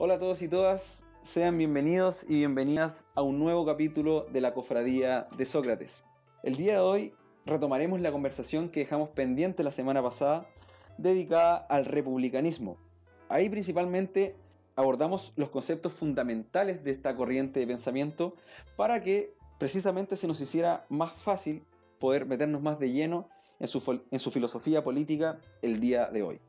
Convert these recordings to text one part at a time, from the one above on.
Hola a todos y todas, sean bienvenidos y bienvenidas a un nuevo capítulo de la Cofradía de Sócrates. El día de hoy retomaremos la conversación que dejamos pendiente la semana pasada, dedicada al republicanismo. Ahí principalmente abordamos los conceptos fundamentales de esta corriente de pensamiento para que precisamente se nos hiciera más fácil poder meternos más de lleno en su, en su filosofía política el día de hoy.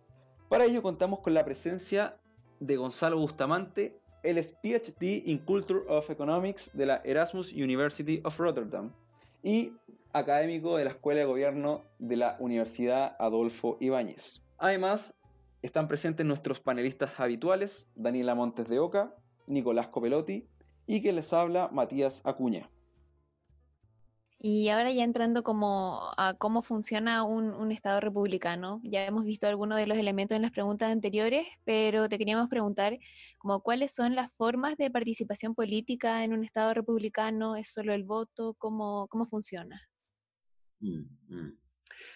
Para ello contamos con la presencia de Gonzalo Bustamante. Él es PhD in Culture of Economics de la Erasmus University of Rotterdam y académico de la Escuela de Gobierno de la Universidad Adolfo Ibáñez. Además, están presentes nuestros panelistas habituales, Daniela Montes de Oca, Nicolás Copelotti y que les habla Matías Acuña. Y ahora ya entrando como a cómo funciona un, Estado republicano, ya hemos visto algunos de los elementos en las preguntas anteriores, pero te queríamos preguntar como cuáles son las formas de participación política en un Estado republicano, ¿es solo el voto? ¿Cómo, cómo funciona? Mm, mm.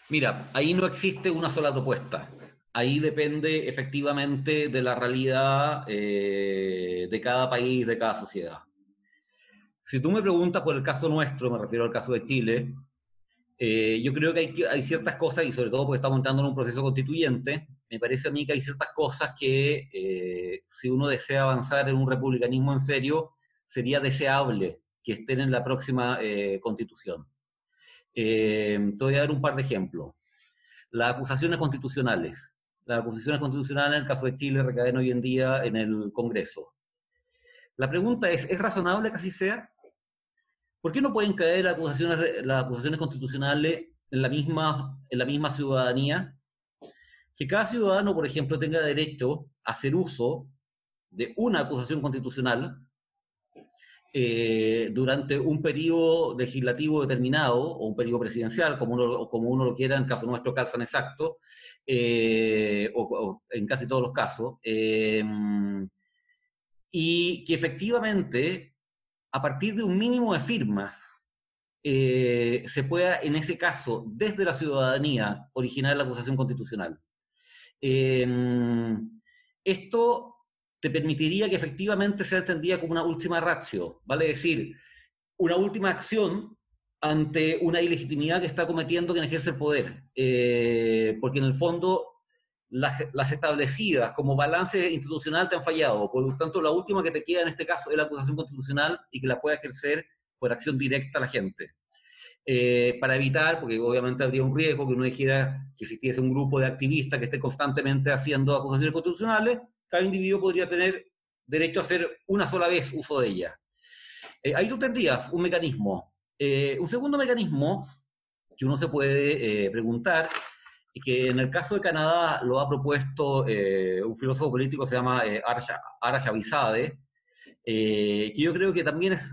Mira, ahí no existe una sola propuesta. Ahí depende efectivamente de la realidad eh, de cada país, de cada sociedad. Si tú me preguntas por el caso nuestro, me refiero al caso de Chile, eh, yo creo que hay, ciertas cosas, y sobre todo porque estamos entrando en un proceso constituyente, me parece a mí que hay ciertas cosas que eh, si uno desea avanzar en un republicanismo en serio, sería deseable que estén en la próxima eh, constitución. te voy a dar un par de ejemplos. Las acusaciones constitucionales. Las acusaciones constitucionales en el caso de Chile recaen hoy en día en el Congreso. La pregunta es, ¿es razonable que así sea? ¿Por qué no pueden caer las acusaciones, constitucionales en la, misma, ciudadanía? Que cada ciudadano, por ejemplo, tenga derecho a hacer uso de una acusación constitucional eh, durante un periodo legislativo determinado, o un periodo presidencial, como uno, como uno lo quiera, en caso nuestro calzan exacto, eh, o, en casi todos los casos, eh, y que efectivamente a partir de un mínimo de firmas, eh, se pueda, en ese caso, desde la ciudadanía, originar la acusación constitucional. Em, esto te permitiría que efectivamente se entendía como una última ratio, vale decir, una última acción ante una ilegitimidad que está cometiendo quien ejerce el poder. Eh, porque en el fondo las, establecidas como balance institucional te han fallado. Por lo tanto, la última que te queda en este caso es la acusación constitucional y que la pueda ejercer por acción directa a la gente. Eh, para evitar, porque obviamente habría un riesgo que uno dijera que existiese un grupo de activistas que esté constantemente haciendo acusaciones constitucionales, cada individuo podría tener derecho a hacer una sola vez uso de ella. Eh, ahí tú tendrías un mecanismo. Eh, un segundo mecanismo que uno se puede preguntar y que en el caso de Canadá lo ha propuesto eh, un filósofo político, se llama eh, Ara Chavizade, eh, que yo creo que también es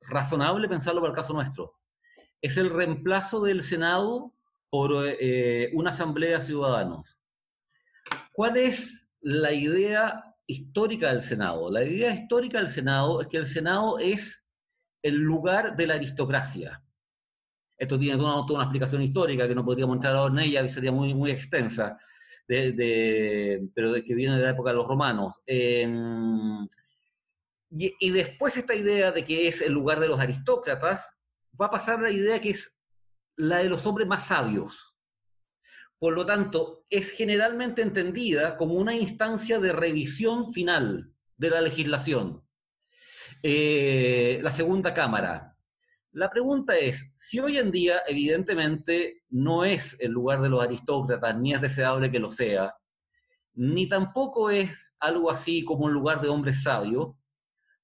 razonable pensarlo para el caso nuestro. Es el reemplazo del Senado por una asamblea de ciudadanos. ¿Cuál es la idea histórica del Senado? La idea histórica del Senado es que el Senado es el lugar de la aristocracia. Esto tiene toda una, explicación histórica que no podríamos entrar ahora en ella, sería muy, extensa, pero de, que viene de la época de los romanos. Em, y, después esta idea de que es el lugar de los aristócratas, va a pasar la idea que es la de los hombres más sabios. Por lo tanto, es generalmente entendida como una instancia de revisión final de la legislación. Eh, la segunda cámara, la pregunta es, si hoy en día evidentemente no es el lugar de los aristócratas, ni es deseable que lo sea, ni tampoco es algo así como un lugar de hombres sabios,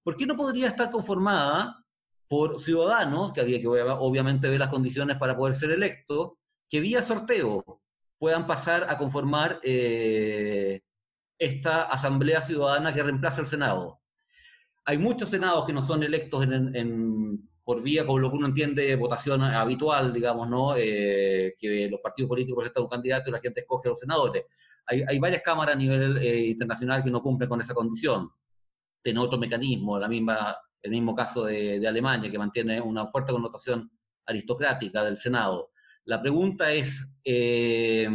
¿por qué no podría estar conformada por ciudadanos, que habría que obviamente ver las condiciones para poder ser electos, que vía sorteo puedan pasar a conformar eh, esta asamblea ciudadana que reemplaza el Senado? Hay muchos senados que no son electos en por vía, como lo que uno entiende, votación habitual, digamos, ¿no? Eh, que los partidos políticos presentan un candidato y la gente escoge a los senadores. Hay, hay varias cámaras a nivel eh, internacional que no cumplen con esa condición. Tiene otro mecanismo, la misma, el mismo caso de, de Alemania, que mantiene una fuerte connotación aristocrática del Senado. La pregunta es, eh,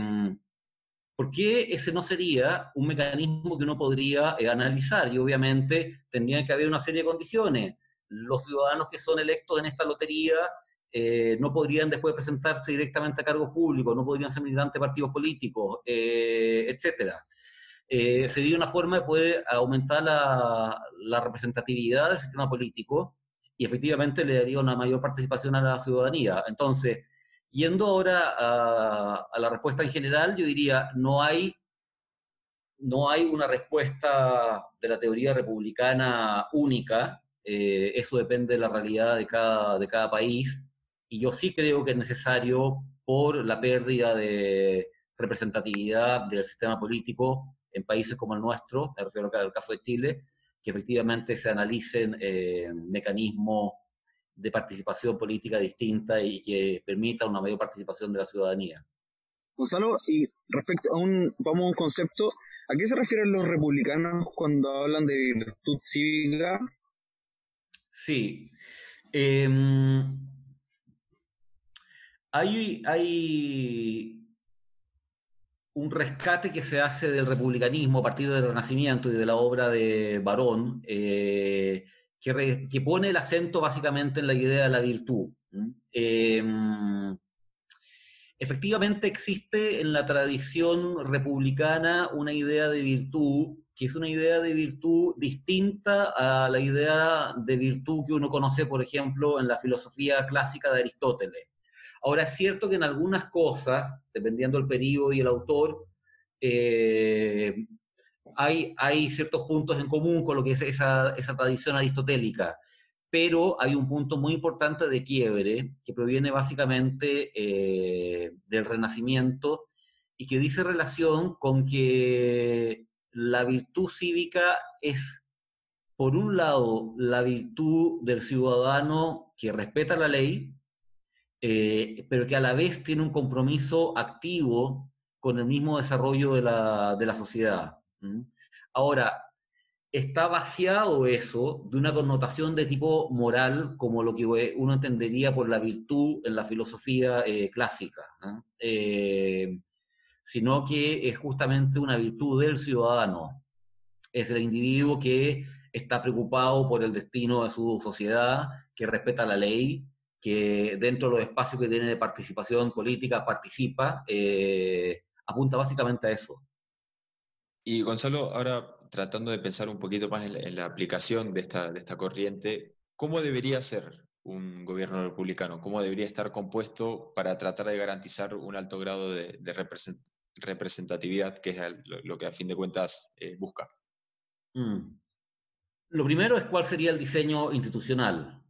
¿por qué ese no sería un mecanismo que uno podría eh, analizar? Y obviamente tendría que haber una serie de condiciones. Los ciudadanos que son electos en esta lotería eh, no podrían después presentarse directamente a cargos públicos, no podrían ser militantes de partidos políticos, eh, etcétera. Eh, sería una forma de poder aumentar la, representatividad del sistema político y efectivamente le daría una mayor participación a la ciudadanía. Entonces, yendo ahora a, a la respuesta en general, yo diría, no hay, no hay una respuesta de la teoría republicana única, eh, eso depende de la realidad de cada, de cada país, y yo sí creo que es necesario, por la pérdida de representatividad del sistema político, en países como el nuestro, me refiero al caso de Chile, que efectivamente se analicen eh, mecanismos de participación política distinta y que permita una mayor participación de la ciudadanía. Gonzalo, y respecto a un, vamos a un concepto, ¿a qué se refieren los republicanos cuando hablan de virtud cívica? Sí. Eh, hay, un rescate que se hace del republicanismo a partir del Renacimiento y de la obra de Barón, eh, que, pone el acento básicamente en la idea de la virtud. Eh, efectivamente existe en la tradición republicana una idea de virtud que es una idea de virtud distinta a la idea de virtud que uno conoce, por ejemplo, en la filosofía clásica de Aristóteles. Ahora, es cierto que en algunas cosas, dependiendo del periodo y el autor, eh, hay, hay, ciertos puntos en común con lo que es esa, esa, tradición aristotélica, pero hay un punto muy importante de quiebre que proviene básicamente eh, del Renacimiento y que dice relación con que la virtud cívica es, por un lado, la virtud del ciudadano que respeta la ley, eh, pero que a la vez tiene un compromiso activo con el mismo desarrollo de la, sociedad. ¿Mm? Ahora, está vaciado eso de una connotación de tipo moral, como lo que uno entendería por la virtud en la filosofía eh, clásica, eh, sino que es justamente una virtud del ciudadano. Es el individuo que está preocupado por el destino de su sociedad, que respeta la ley que dentro de los espacios que tiene de participación política participa, eh, apunta básicamente a eso. Y Gonzalo, ahora tratando de pensar un poquito más en la, aplicación de esta, de esta corriente, ¿cómo debería ser un gobierno republicano? ¿Cómo debería estar compuesto para tratar de garantizar un alto grado de, de representatividad, que es lo que a fin de cuentas eh, busca? Mm. Lo primero es cuál sería el diseño institucional.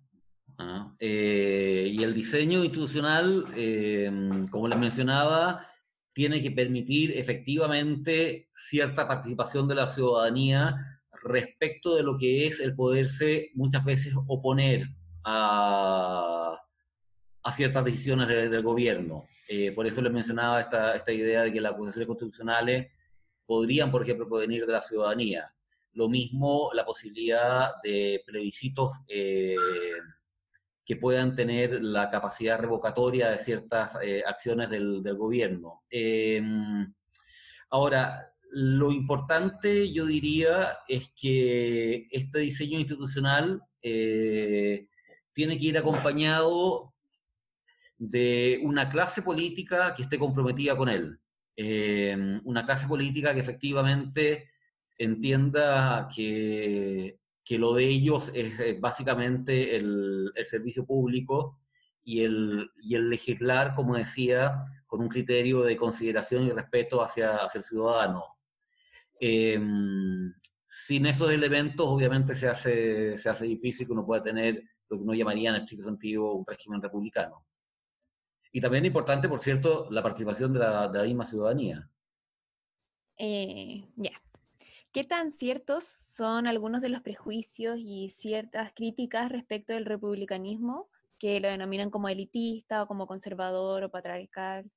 Eh, y el diseño institucional, eh, como les mencionaba, tiene que permitir efectivamente cierta participación de la ciudadanía respecto de lo que es el poderse muchas veces oponer a, a ciertas decisiones de, del gobierno. Eh, por eso les mencionaba esta, esta idea de que las acusaciones constitucionales podrían, por ejemplo, provenir de la ciudadanía. Lo mismo la posibilidad de plebiscitos eh, que puedan tener la capacidad revocatoria de ciertas eh, acciones del, gobierno. Eh, ahora, lo importante, yo diría, es que este diseño institucional tiene que ir acompañado de una clase política que esté comprometida con él. Eh, una clase política que efectivamente entienda que que lo de ellos es eh, básicamente el, el servicio público y el, y el, legislar, como decía, con un criterio de consideración y respeto hacia, hacia el ciudadano. Eh, sin esos elementos, obviamente, se hace, se hace difícil que uno pueda tener lo que uno llamaría en estricto sentido un régimen republicano. Y también importante, por cierto, la participación de la, de la misma ciudadanía. Eh, ya, ¿Qué tan ciertos son algunos de los prejuicios y ciertas críticas respecto del republicanismo que lo denominan como elitista o como conservador o patriarcal?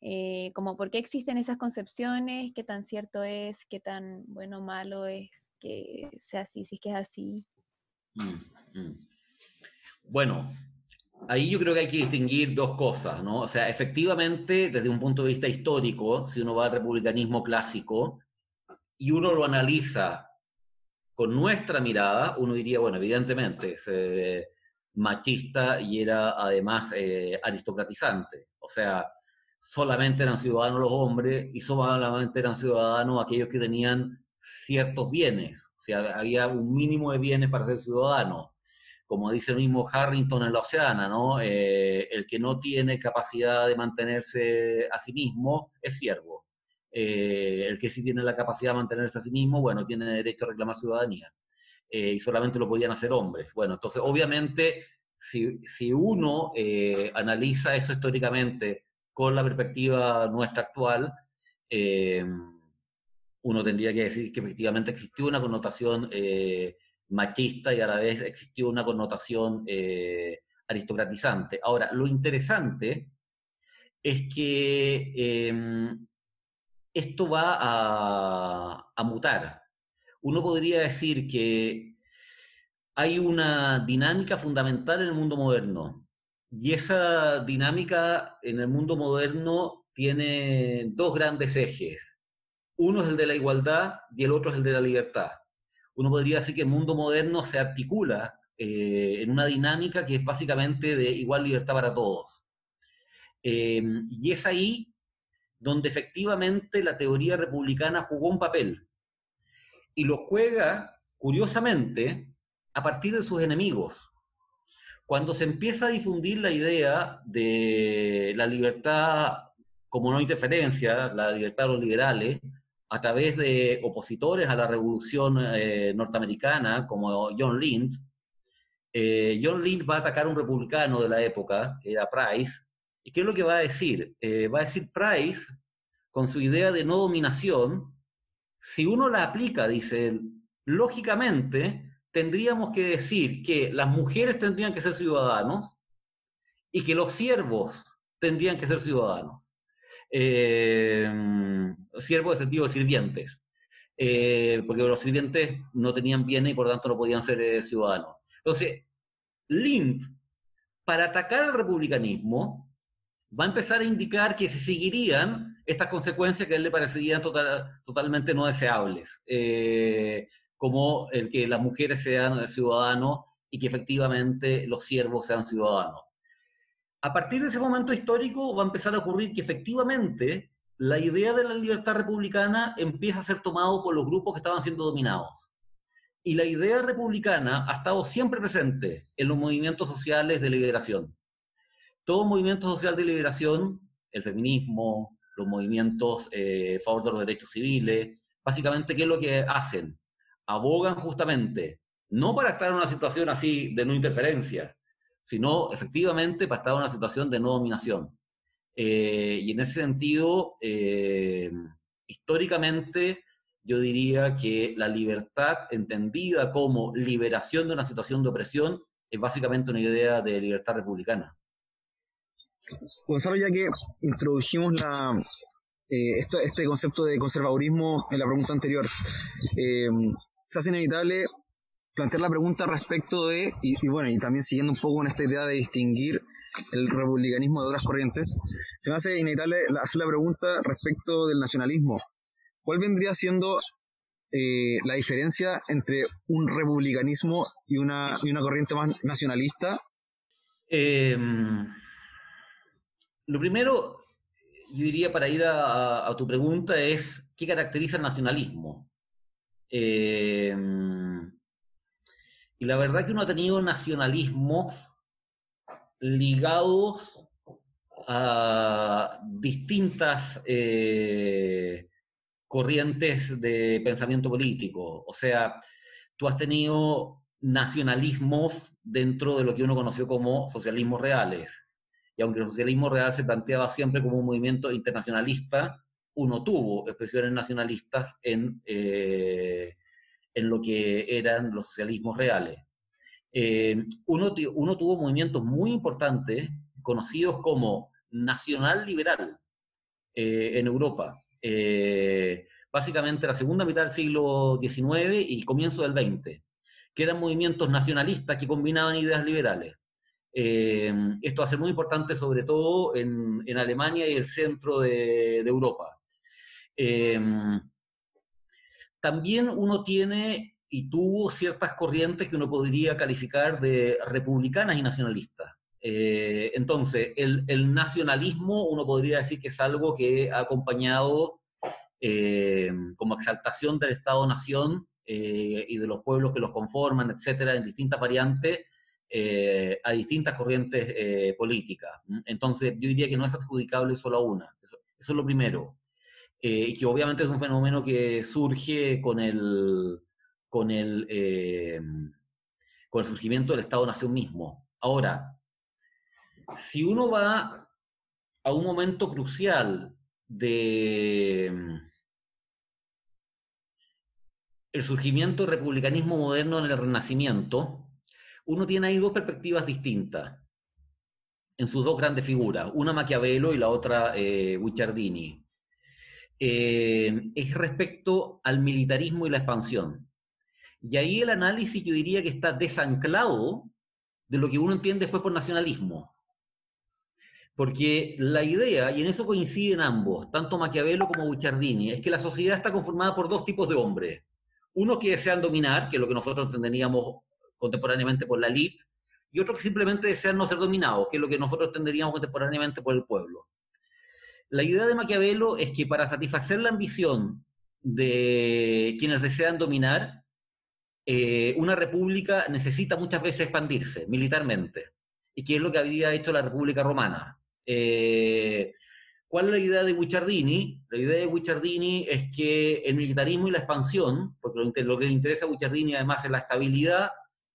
Eh, como por qué existen esas concepciones, qué tan cierto es, qué tan bueno o malo es que sea así, si es que es así. Mm, mm. Bueno, ahí yo creo que hay que distinguir dos cosas, ¿no? O sea, efectivamente, desde un punto de vista histórico, si uno va al republicanismo clásico y uno lo analiza con nuestra mirada, uno diría, bueno, evidentemente es machista y era además eh, aristocratizante. O sea, solamente eran ciudadanos los hombres y solamente eran ciudadanos aquellos que tenían ciertos bienes. O sea, había un mínimo de bienes para ser ciudadano como dice el mismo Harrington en la Oceana, ¿no? Eh, el que no tiene capacidad de mantenerse a sí mismo es siervo. Eh, el que sí tiene la capacidad de mantenerse a sí mismo, bueno, tiene derecho a reclamar ciudadanía. Eh, y solamente lo podían hacer hombres. Bueno, entonces, obviamente, si, si uno analiza eso históricamente con la perspectiva nuestra actual, uno tendría que decir que efectivamente existió una connotación machista y a la vez existió una connotación eh, aristocratizante. Ahora, lo interesante es que em, esto va a, a, mutar. Uno podría decir que hay una dinámica fundamental en el mundo moderno y esa dinámica en el mundo moderno tiene dos grandes ejes. Uno es el de la igualdad y el otro es el de la libertad uno podría decir que el mundo moderno se articula eh, en una dinámica que es básicamente de igual libertad para todos. Eh, y es ahí donde efectivamente la teoría republicana jugó un papel. Y lo juega, curiosamente, a partir de sus enemigos. Cuando se empieza a difundir la idea de la libertad como no interferencia, la libertad de los liberales, a través de opositores a la revolución eh, norteamericana, como John Lind. Eh, John Lind va a atacar a un republicano de la época, que era Price. ¿Y qué es lo que va a decir? Eh, va a decir Price, con su idea de no dominación, si uno la aplica, dice él, lógicamente tendríamos que decir que las mujeres tendrían que ser ciudadanos y que los siervos tendrían que ser ciudadanos eh, siervos de sentido de sirvientes, eh, porque los sirvientes no tenían bienes y por tanto no podían ser eh, ciudadanos. Entonces, Lind, para atacar al republicanismo, va a empezar a indicar que se seguirían estas consecuencias que a él le parecerían totalmente no deseables, eh, como el que las mujeres sean ciudadanos y que efectivamente los siervos sean ciudadanos a partir de ese momento histórico va a empezar a ocurrir que efectivamente la idea de la libertad republicana empieza a ser tomado por los grupos que estaban siendo dominados. Y la idea republicana ha estado siempre presente en los movimientos sociales de liberación. Todo movimiento social de liberación, el feminismo, los movimientos eh, a favor de los derechos civiles, básicamente, ¿qué es lo que hacen? Abogan justamente, no para estar en una situación así de no interferencia, sino efectivamente para estar en una situación de no dominación. Eh, y en ese sentido, eh, históricamente, yo diría que la libertad entendida como liberación de una situación de opresión es básicamente una idea de libertad republicana. Gonzalo, ya que introdujimos la, eh, este concepto de conservadurismo en la pregunta anterior, se hace inevitable plantear la pregunta respecto de, y, bueno, y también siguiendo un poco con esta idea de distinguir el republicanismo de otras corrientes, se me hace inevitable hacer la pregunta respecto del nacionalismo. ¿Cuál vendría siendo eh, la diferencia entre un republicanismo y una, y una corriente más nacionalista? Em, lo primero, yo diría para ir a, tu pregunta, es qué caracteriza el nacionalismo. Eh, y la verdad que uno ha tenido nacionalismos ligados a distintas eh, corrientes de pensamiento político. O sea, tú has tenido nacionalismos dentro de lo que uno conoció como socialismos reales. Y aunque el socialismo real se planteaba siempre como un movimiento internacionalista, uno tuvo expresiones nacionalistas en eh, en lo que eran los socialismos reales. Eh, uno, uno, tuvo movimientos muy importantes, conocidos como nacional liberal, eh, en Europa. Eh, básicamente la segunda mitad del siglo XIX y comienzo del XX, que eran movimientos nacionalistas que combinaban ideas liberales. esto va a ser muy importante sobre todo en, Alemania y el centro de, Europa. También uno tiene y tuvo ciertas corrientes que uno podría calificar de republicanas y nacionalistas. Eh, entonces, el, nacionalismo uno podría decir que es algo que ha acompañado eh, como exaltación del Estado-Nación eh, y de los pueblos que los conforman, etcétera, en distintas variantes, a distintas corrientes políticas. Entonces, yo diría que no es adjudicable solo a una. Eso es lo primero. Y que obviamente es un fenómeno que surge con el, con el, con el surgimiento del Estado-Nación mismo. Ahora, si uno va a un momento crucial de el surgimiento del republicanismo moderno en el Renacimiento, uno tiene ahí dos perspectivas distintas en sus dos grandes figuras, una Maquiavelo y la otra eh, Guicciardini. Eh, es respecto al militarismo y la expansión. Y ahí el análisis yo diría que está desanclado de lo que uno entiende después por nacionalismo. Porque la idea, y en eso coinciden ambos, tanto Maquiavelo como Guicciardini, es que la sociedad está conformada por dos tipos de hombres. Uno que desean dominar, que es lo que nosotros entenderíamos contemporáneamente por la elite, y otro que simplemente desean no ser dominados, que es lo que nosotros entenderíamos contemporáneamente por el pueblo. La idea de Maquiavelo es que para satisfacer la ambición de quienes desean dominar, eh, una república necesita muchas veces expandirse militarmente, y que es lo que había hecho la República Romana. Eh, ¿Cuál es la idea de Guicciardini? La idea de Guicciardini es que el militarismo y la expansión, porque lo, que le interesa a Guicciardini además es la estabilidad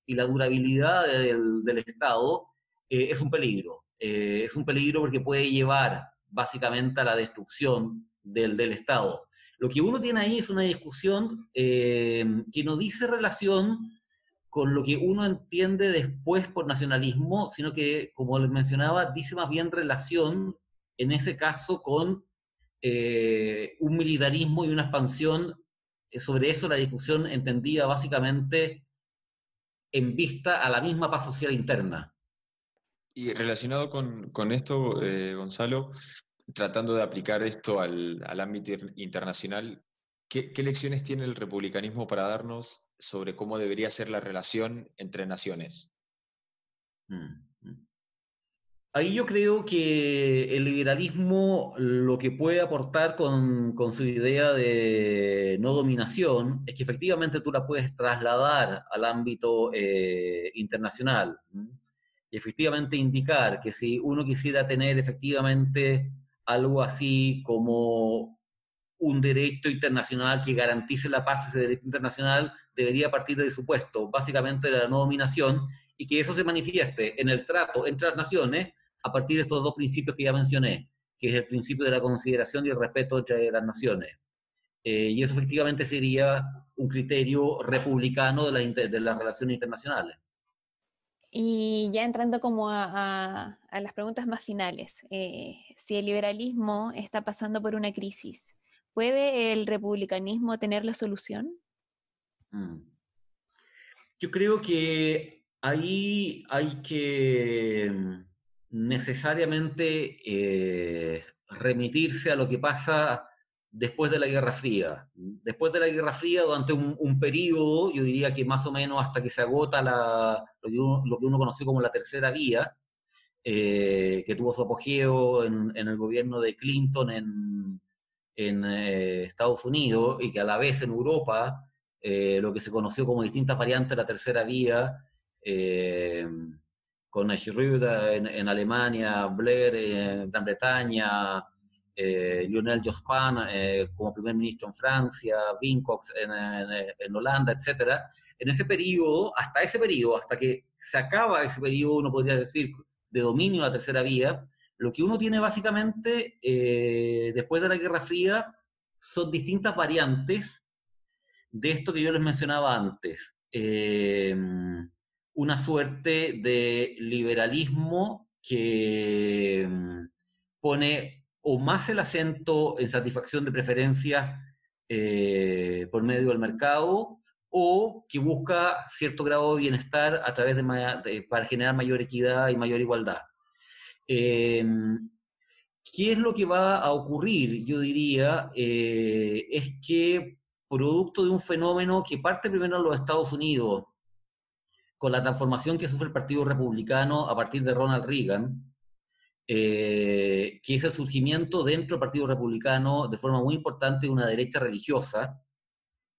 y la durabilidad del, Estado, eh, es un peligro. Es un peligro porque puede llevar básicamente a la destrucción del, Estado. Lo que uno tiene ahí es una discusión que no dice relación con lo que uno entiende después por nacionalismo, sino que, como les mencionaba, dice más bien relación, en ese caso, con eh, un militarismo y una expansión. Eh, sobre eso la discusión entendía básicamente en vista a la misma paz social interna. Y relacionado con, con esto, eh, Gonzalo, tratando de aplicar esto al, al ámbito internacional, ¿qué, ¿qué lecciones tiene el republicanismo para darnos sobre cómo debería ser la relación entre naciones. Mm, mm. Ahí yo creo que el liberalismo lo que puede aportar con, su idea de no dominación es que efectivamente tú la puedes trasladar al ámbito eh, internacional efectivamente indicar que si uno quisiera tener efectivamente algo así como un derecho internacional que garantice la paz, ese derecho internacional debería partir del supuesto, básicamente de la no dominación, y que eso se manifieste en el trato entre las naciones a partir de estos dos principios que ya mencioné, que es el principio de la consideración y el respeto entre las naciones. Eh, y eso efectivamente sería un criterio republicano de, la, de las relaciones internacionales. Y ya entrando como a, las preguntas más finales, eh, si el liberalismo está pasando por una crisis, ¿puede el republicanismo tener la solución? Mm. Yo creo que ahí hay que mm, necesariamente eh, remitirse a lo que pasa después de la Guerra Fría. Después de la Guerra Fría, durante un, periodo, yo diría que más o menos hasta que se agota lo, que uno, conoció como la tercera vía, eh, que tuvo su apogeo en, el gobierno de Clinton en, eh, Estados Unidos y que a la vez en Europa eh, lo que se conoció como distintas variantes de la tercera vía, con Schröder en, Alemania, Blair en Gran Bretaña, eh, Lionel Jospin como primer ministro en Francia, Vincox en, Holanda, etc. En ese periodo, hasta ese periodo, hasta que se acaba ese periodo, uno podría decir, de dominio de la tercera vía, lo que uno tiene básicamente después de la Guerra Fría son distintas variantes de esto que yo les mencionaba antes, em, una suerte de liberalismo que em, pone o más el acento en satisfacción de preferencias eh, por medio del mercado o que busca cierto grado de bienestar a través de, para generar mayor equidad y mayor igualdad. Em, ¿Qué es lo que va a ocurrir? Yo diría, eh, es que producto de un fenómeno que parte primero en los Estados Unidos, con la transformación que sufre el Partido Republicano a partir de Ronald Reagan, eh, que es el surgimiento dentro del Partido Republicano de forma muy importante de una derecha religiosa,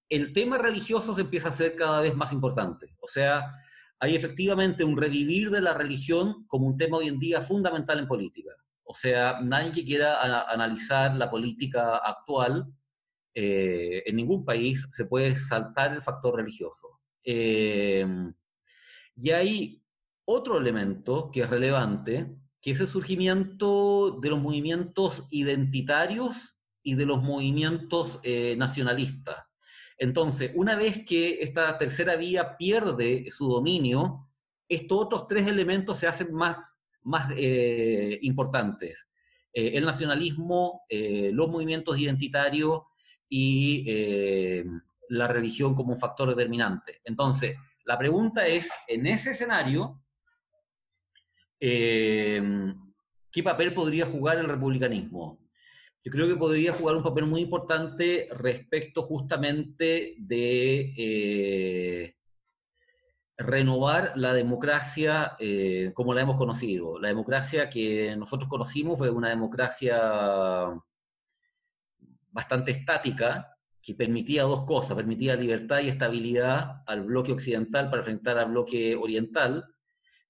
el tema religioso se empieza a ser cada vez más importante. O sea, hay efectivamente un revivir de la religión como un tema hoy en día fundamental en política. O sea, nadie que quiera analizar la política actual eh, en ningún país se puede saltar el factor religioso. Eh, y hay otro elemento que es relevante, que es el surgimiento de los movimientos identitarios y de los movimientos eh, nacionalistas. Entonces, una vez que esta tercera vía pierde su dominio, estos otros tres elementos se hacen más, más eh, importantes. Eh, el nacionalismo, los movimientos identitarios y la religión como un factor determinante. Entonces, la pregunta es, en ese escenario, Em, ¿qué papel podría jugar el republicanismo? Yo creo que podría jugar un papel muy importante respecto justamente de eh, renovar la democracia eh, como la hemos conocido. La democracia que nosotros conocimos fue una democracia bastante estática, que permitía dos cosas, permitía libertad y estabilidad al bloque occidental para enfrentar al bloque oriental,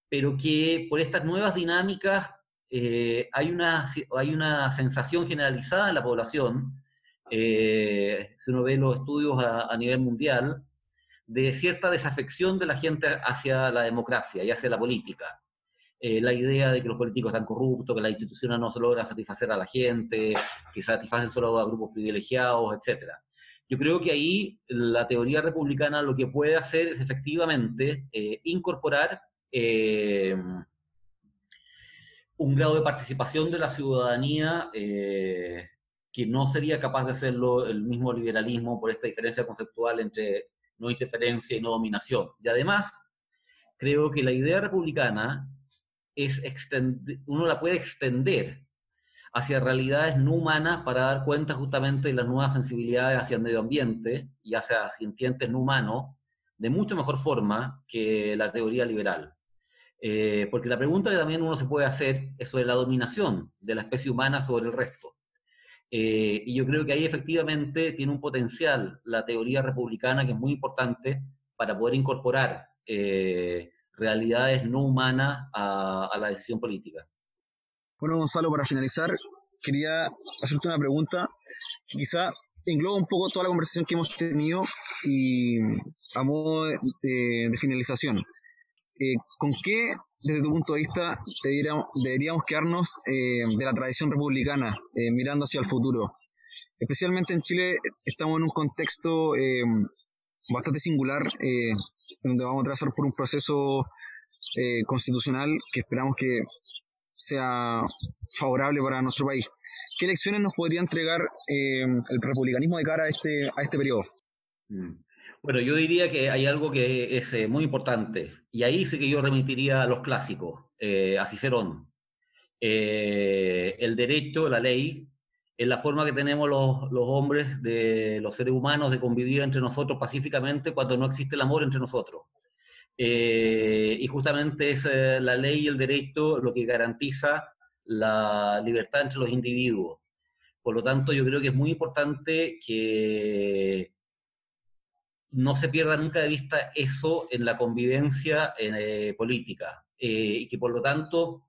pero que por estas nuevas dinámicas eh, hay, una, hay una sensación generalizada en la población, eh, si uno ve los estudios a, nivel mundial, de cierta desafección de la gente hacia la democracia y hacia la política. Eh, la idea de que los políticos están corruptos, que las instituciones no se logran satisfacer a la gente, que satisfacen solo a grupos privilegiados, etc. Yo creo que ahí la teoría republicana lo que puede hacer es efectivamente incorporar eh, un grado de participación de la ciudadanía eh, que no sería capaz de hacerlo el mismo liberalismo por esta diferencia conceptual entre no interferencia y no dominación. Y además, creo que la idea republicana es uno la puede extender hacia realidades no humanas para dar cuenta justamente de las nuevas sensibilidades hacia el medio ambiente y hacia sintientes no humanos de mucho mejor forma que la teoría liberal. Eh, porque la pregunta que también uno se puede hacer es sobre la dominación de la especie humana sobre el resto. Eh, y yo creo que ahí efectivamente tiene un potencial la teoría republicana que es muy importante para poder incorporar eh, realidades no humanas a, la decisión política. Bueno, Gonzalo, para finalizar, quería hacerte una pregunta que quizá engloba un poco toda la conversación que hemos tenido y a modo de finalización. Eh, ¿con qué, desde tu punto de vista, deberíamos, quedarnos eh, de la tradición republicana, eh, mirando hacia el futuro? Especialmente en Chile estamos en un contexto bastante singular, donde vamos a trazar por un proceso constitucional que esperamos que sea favorable para nuestro país. ¿Qué lecciones nos podría entregar el republicanismo de cara a este, a este periodo? Mm. Bueno, yo diría que hay algo que es eh, muy importante, y ahí sí que yo remitiría a los clásicos, eh, a Cicerón. Eh, el derecho, la ley, es la forma que tenemos los, los, hombres, de los seres humanos, de convivir entre nosotros pacíficamente cuando no existe el amor entre nosotros. y justamente es la ley y el derecho lo que garantiza la libertad entre los individuos. Por lo tanto, yo creo que es muy importante que no se pierda nunca de vista eso en la convivencia eh, política eh, y que por lo tanto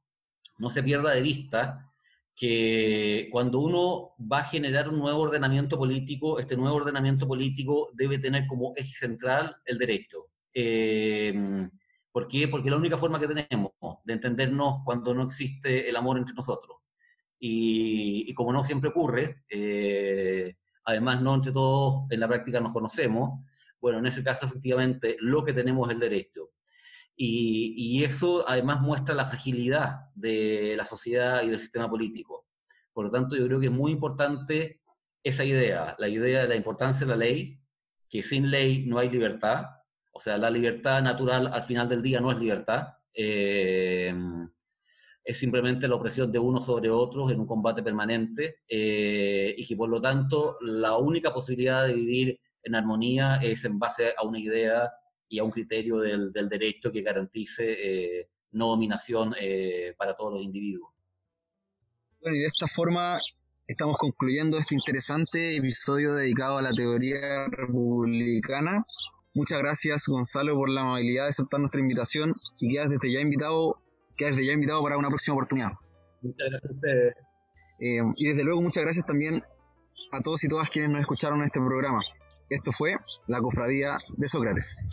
no se pierda de vista que cuando uno va a generar un nuevo ordenamiento político, este nuevo ordenamiento político debe tener como eje central el derecho. Eh, ¿Por qué? Porque la única forma que tenemos de entendernos cuando no existe el amor entre nosotros. Y, y como no siempre ocurre, además no entre todos en la práctica nos conocemos, bueno, en ese caso efectivamente lo que tenemos es el derecho. Y, eso además muestra la fragilidad de la sociedad y del sistema político. Por lo tanto, yo creo que es muy importante esa idea, la idea de la importancia de la ley, que sin ley no hay libertad, o sea, la libertad natural al final del día no es libertad, eh, es simplemente la opresión de unos sobre otros en un combate permanente eh, y que por lo tanto la única posibilidad de vivir en armonía es en base a una idea y a un criterio del, del derecho que garantice eh, no dominación eh, para todos los individuos. Bueno, y de esta forma estamos concluyendo este interesante episodio dedicado a la teoría republicana. Muchas gracias Gonzalo por la amabilidad de aceptar nuestra invitación y quedas desde ya invitado, quedas desde ya invitado para una próxima oportunidad. Muchas gracias a ustedes. Eh, y desde luego muchas gracias también a todos y todas quienes nos escucharon en este programa. Esto fue la Cofradía de Sócrates.